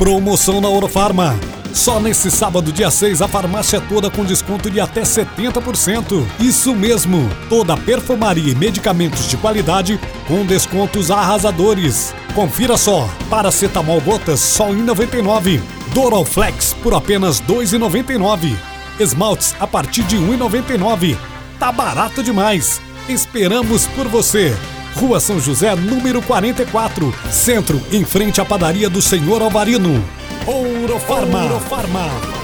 Promoção na Orofarma. Só nesse sábado, dia 6, a farmácia é toda com desconto de até 70%. Isso mesmo, toda perfumaria e medicamentos de qualidade com descontos arrasadores. Confira só, paracetamol gotas só em 99, Doralflex por apenas 2,99, esmaltes a partir de 1,99. Tá barato demais. Esperamos por você. Rua São José, número 44, Centro, em frente à padaria do Senhor Alvarino. Ouro Farma. Ouro Farma.